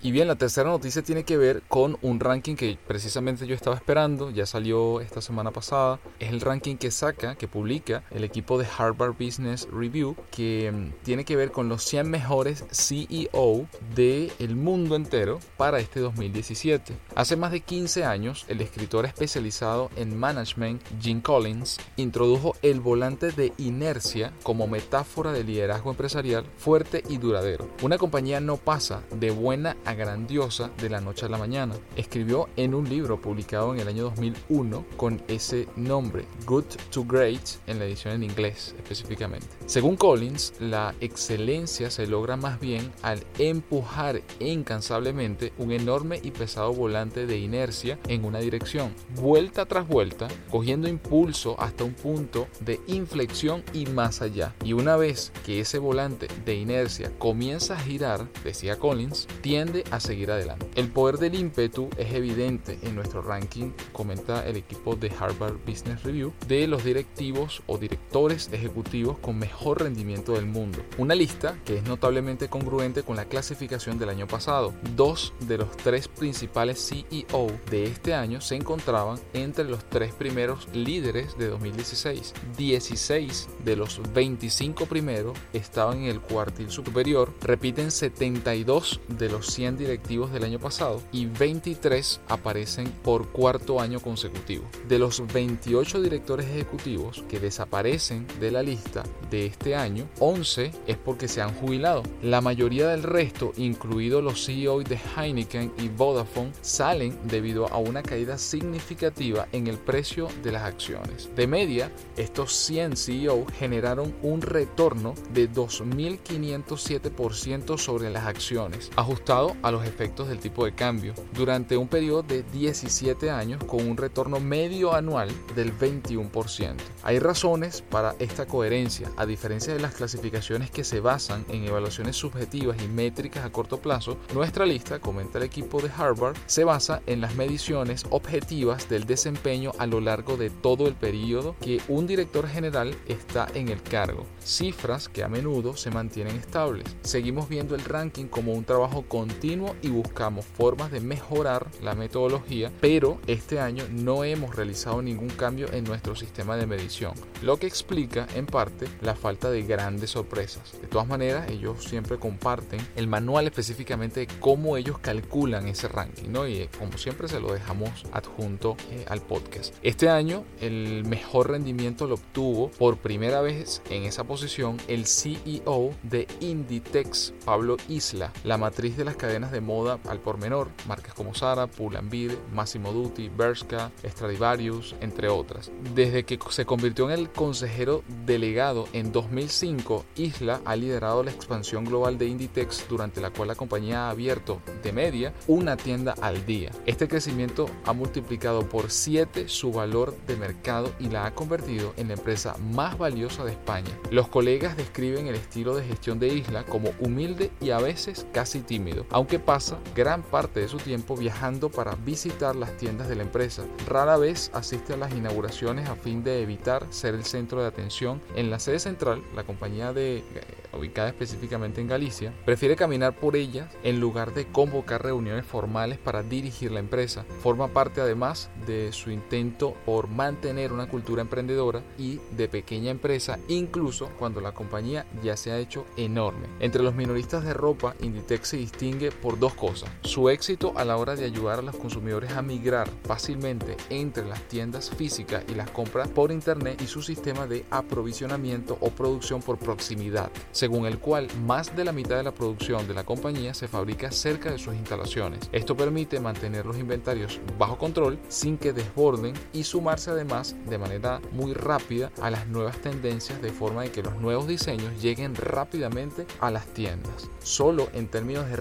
Y bien, la tercera noticia tiene que ver con un ranking que precisamente yo estaba esperando, ya salió esta semana pasada. Es el ranking que saca, que publica el equipo de Harvard Business Review, que mm, tiene que ver con los 100 mejores CEO del mundo entero para este 2017. Hace más de 15 años, el escritor especializado en management, Jim Collins, introdujo el volante de inercia como metáfora de liderazgo empresarial fuerte y duradero. Una compañía no pasa de buena grandiosa de la noche a la mañana. Escribió en un libro publicado en el año 2001 con ese nombre, Good to Great, en la edición en inglés específicamente. Según Collins, la excelencia se logra más bien al empujar incansablemente un enorme y pesado volante de inercia en una dirección, vuelta tras vuelta, cogiendo impulso hasta un punto de inflexión y más allá. Y una vez que ese volante de inercia comienza a girar, decía Collins, tiende a seguir adelante. El poder del ímpetu es evidente en nuestro ranking, comenta el equipo de Harvard Business Review, de los directivos o directores ejecutivos con mejor rendimiento del mundo. Una lista que es notablemente congruente con la clasificación del año pasado. Dos de los tres principales CEO de este año se encontraban entre los tres primeros líderes de 2016. 16 de los 25 primeros estaban en el cuartil superior, repiten 72 de los 100 directivos del año pasado y 23 aparecen por cuarto año consecutivo. De los 28 directores ejecutivos que desaparecen de la lista de este año, 11 es porque se han jubilado. La mayoría del resto, incluidos los CEOs de Heineken y Vodafone, salen debido a una caída significativa en el precio de las acciones. De media, estos 100 CEOs generaron un retorno de 2.507% sobre las acciones, ajustado a los efectos del tipo de cambio durante un periodo de 17 años con un retorno medio anual del 21%. Hay razones para esta coherencia, a diferencia de las clasificaciones que se basan en evaluaciones subjetivas y métricas a corto plazo, nuestra lista, comenta el equipo de Harvard, se basa en las mediciones objetivas del desempeño a lo largo de todo el periodo que un director general está en el cargo, cifras que a menudo se mantienen estables. Seguimos viendo el ranking como un trabajo continuo y buscamos formas de mejorar la metodología, pero este año no hemos realizado ningún cambio en nuestro sistema de medición, lo que explica en parte la falta de grandes sorpresas. De todas maneras, ellos siempre comparten el manual específicamente de cómo ellos calculan ese ranking, ¿no? Y eh, como siempre se lo dejamos adjunto eh, al podcast. Este año el mejor rendimiento lo obtuvo por primera vez en esa posición el CEO de Inditex, Pablo Isla, la matriz de las cadenas de moda al por menor, marcas como Zara, Pull&Bear, Massimo Dutti, Bershka, Stradivarius, entre otras. Desde que se convirtió en el consejero delegado en 2005, Isla ha liderado la expansión global de Inditex durante la cual la compañía ha abierto de media una tienda al día. Este crecimiento ha multiplicado por 7 su valor de mercado y la ha convertido en la empresa más valiosa de España. Los colegas describen el estilo de gestión de Isla como humilde y a veces casi tímido, aunque pasa gran parte de su tiempo viajando para visitar las tiendas de la empresa. Rara vez asiste a las inauguraciones a fin de evitar ser el centro de atención. En la sede central, la compañía de ubicada específicamente en Galicia, prefiere caminar por ellas en lugar de convocar reuniones formales para dirigir la empresa. Forma parte además de su intento por mantener una cultura emprendedora y de pequeña empresa, incluso cuando la compañía ya se ha hecho enorme. Entre los minoristas de ropa, Inditex se distingue por dos cosas. Su éxito a la hora de ayudar a los consumidores a migrar fácilmente entre las tiendas físicas y las compras por internet y su sistema de aprovisionamiento o producción por proximidad según el cual más de la mitad de la producción de la compañía se fabrica cerca de sus instalaciones. Esto permite mantener los inventarios bajo control sin que desborden y sumarse además de manera muy rápida a las nuevas tendencias de forma de que los nuevos diseños lleguen rápidamente a las tiendas. Solo en términos de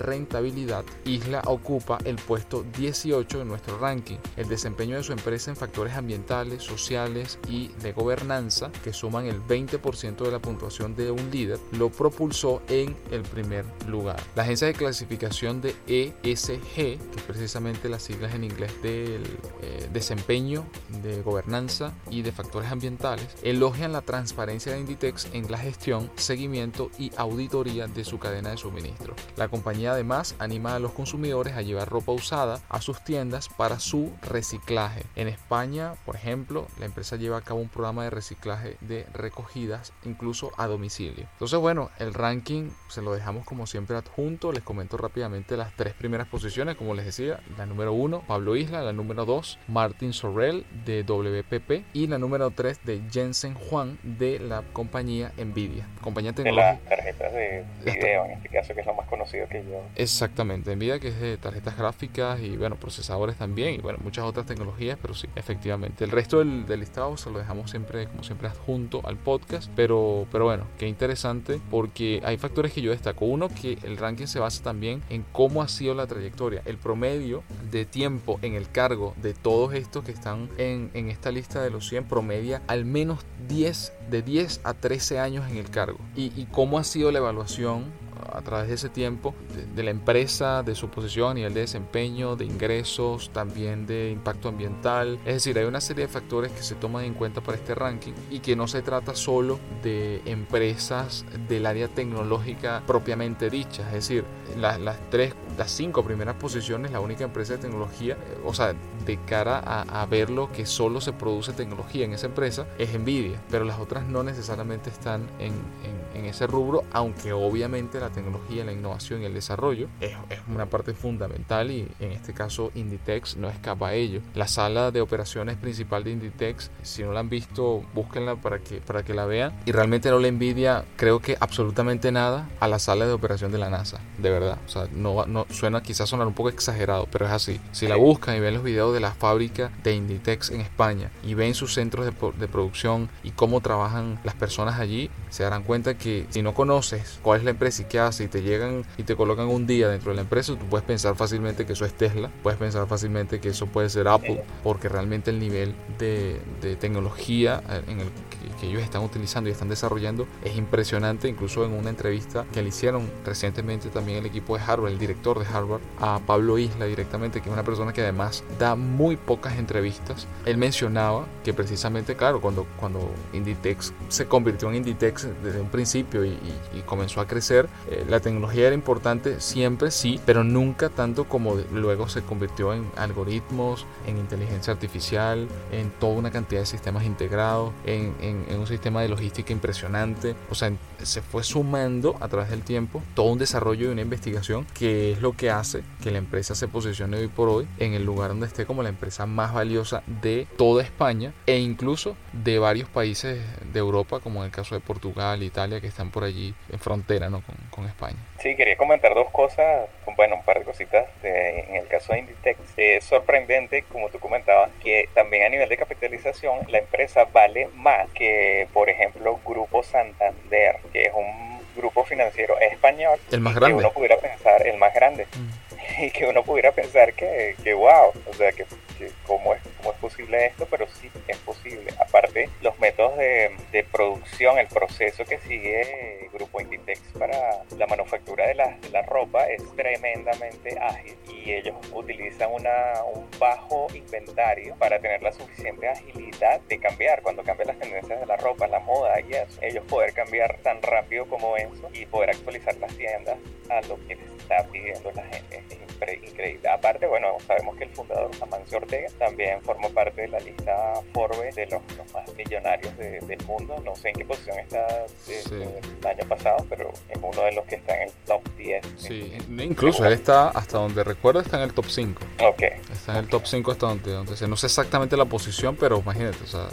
Isla ocupa el puesto 18 en nuestro ranking. El desempeño de su empresa en factores ambientales, sociales y de gobernanza, que suman el 20% de la puntuación de un líder, lo propulsó en el primer lugar. La agencia de clasificación de ESG, que es precisamente las siglas en inglés del eh, desempeño, de gobernanza y de factores ambientales, elogian la transparencia de Inditex en la gestión, seguimiento y auditoría de su cadena de suministro. La compañía además anima a los consumidores a llevar ropa usada a sus tiendas para su reciclaje. En España, por ejemplo, la empresa lleva a cabo un programa de reciclaje de recogidas incluso a domicilio. Entonces, bueno, el ranking se lo dejamos como siempre adjunto. Les comento rápidamente las tres primeras posiciones, como les decía, la número uno, Pablo Isla, la número dos, Martin Sorrell de WPP y la número tres de Jensen Juan de la compañía Nvidia, compañía tecnológica. De las tarjetas de video, en este caso, que es lo más conocido que yo. Exactamente, Nvidia que es de tarjetas gráficas y bueno, procesadores también y bueno, muchas otras tecnologías, pero sí, efectivamente. El resto del, del listado se lo dejamos siempre, como siempre, adjunto al podcast, pero, pero bueno, qué interesante porque hay factores que yo destaco. Uno, que el ranking se basa también en cómo ha sido la trayectoria, el promedio de tiempo en el cargo de todos estos que están en, en esta lista de los 100 promedia al menos 10, de 10 a 13 años en el cargo. Y, y cómo ha sido la evaluación a través de ese tiempo de, la empresa, de su posición a nivel de desempeño, de ingresos, también de impacto ambiental. Es decir, hay una serie de factores que se toman en cuenta para este ranking y que no se trata solo de empresas del área tecnológica propiamente dicha. Es decir, las tres, las cinco primeras posiciones, la única empresa de tecnología, o sea, de cara a, ver lo que solo se produce tecnología en esa empresa, es Nvidia, pero las otras no necesariamente están en, en, en ese rubro, aunque obviamente la tecnología, la innovación y el desarrollo es, es, una parte fundamental y en este caso Inditex no escapa a ello. La sala de operaciones principal de Inditex, si no la han visto, búsquenla para que, para que la vean y realmente no le envidia, creo que absolutamente nada a la sala de operación de la NASA, de verdad. O sea, no, no suena quizás sonar un poco exagerado, pero es así. Si la buscan y ven los videos de la fábrica de Inditex en España y ven sus centros de, de producción y cómo trabajan las personas allí, se darán cuenta que si no conoces cuál es la empresa y qué hace y te llegan y te colocan un día dentro de la empresa, tú puedes pensar fácilmente que eso es Tesla, puedes pensar fácilmente que eso puede ser Apple, porque realmente el nivel de, de tecnología eh, en el que, que, ellos están utilizando y están desarrollando es impresionante. Incluso en una entrevista que le hicieron recientemente también el equipo de Harvard, el director de Harvard, a Pablo Isla directamente, que es una persona que además da muy pocas entrevistas, él mencionaba que precisamente, claro, cuando, cuando Inditex se convirtió en Inditex desde un principio y, y, y comenzó a crecer, eh, la tecnología era importante siempre, sí, pero nunca tanto como luego se convirtió en algoritmos, en inteligencia artificial, en toda una cantidad de sistemas integrados, en, en, en un sistema de logística impresionante. O sea, se fue sumando a través del tiempo todo un desarrollo y una investigación que es lo que hace que la empresa se posicione hoy por hoy en el lugar donde esté como la empresa más valiosa de toda España e incluso de varios países de Europa, como en el caso de Portugal, Italia, que están por allí en frontera ¿no? con, con España. Sí, quería comentar dos cosas, bueno, un par de cositas. De, en el caso de Inditex, es sorprendente, como tú comentabas, que también a nivel de capitalización la empresa vale más que, por ejemplo, Grupo Santander, que es un grupo financiero español. El más grande. Que uno pudiera pensar, el más grande. Mm. Y que uno pudiera pensar que, que wow, o sea, que, que cómo, es, cómo es posible esto, pero sí es posible. Aparte, los métodos de, producción, el proceso que sigue Grupo Inditex para la manufactura de la, de la ropa es tremendamente ágil y ellos utilizan una, un bajo inventario para tener la suficiente agilidad de cambiar cuando cambian las tendencias de la ropa, la moda y eso. Ellos poder cambiar tan rápido como eso y poder actualizar las tiendas a lo que está pidiendo la gente es increíble. Aparte, bueno, sabemos que el fundador Amancio Ortega también forma parte de la lista Forbes de los, los más millonarios de, del mundo. No sé en qué posición está sí. el año pasado, pero es uno de los que está en el top 10. Sí, incluso él está, hasta donde recuerdo, está en el top 5. Ok. Está en el top 5 hasta donde, donde no sé exactamente la posición, pero imagínate, o sea,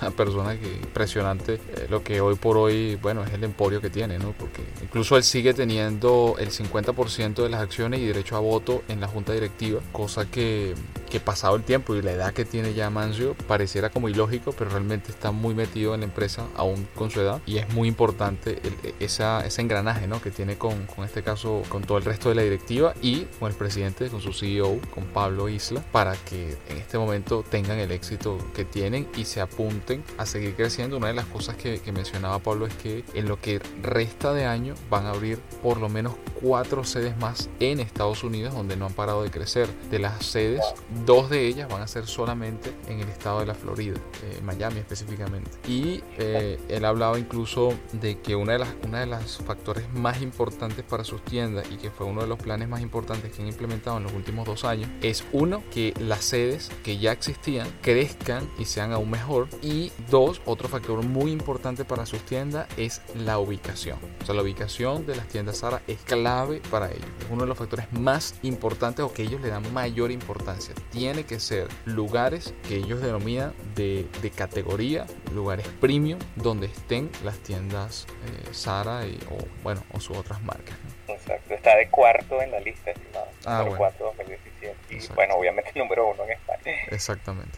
una persona que impresionante eh, lo que hoy por hoy, bueno, es el emporio que tiene, ¿no? Porque incluso él sigue teniendo el 50% de las acciones y derecho a voto en la junta directiva, cosa que que pasado el tiempo y la edad que tiene ya Manzio pareciera como ilógico, pero realmente está muy metido en la empresa aún con su edad y es muy importante esa, ese engranaje ¿no? que tiene con, con este caso, con todo el resto de la directiva y con el presidente, con su CEO, con Pablo Isla, para que en este momento tengan el éxito que tienen y se apunten a seguir creciendo. Una de las cosas que, que mencionaba Pablo es que en lo que resta de año van a abrir por lo menos cuatro sedes más en Estados Unidos donde no han parado de crecer. De las sedes, dos de ellas van a ser solamente en el estado de la Florida, eh, Miami específicamente. Y eh, él hablaba incluso de que una de las una de los factores más importantes para sus tiendas y que fue uno de los planes más importantes que han implementado en los últimos dos años es uno que las sedes que ya existían crezcan y sean aún mejor y dos otro factor muy importante para sus tiendas es la ubicación. O sea, la ubicación de las tiendas Sara es clave para ellos. Es uno de los factores más importantes o que ellos le dan mayor importancia. Tiene que ser lugares que ellos denominan de, de categoría, lugares premium, donde estén las tiendas eh, Sara y, o, bueno, o sus otras marcas. Exacto, está de cuarto en la lista, estimado. Ah, bueno. cuarto 2017. Y bueno, obviamente el número uno en España. Exactamente.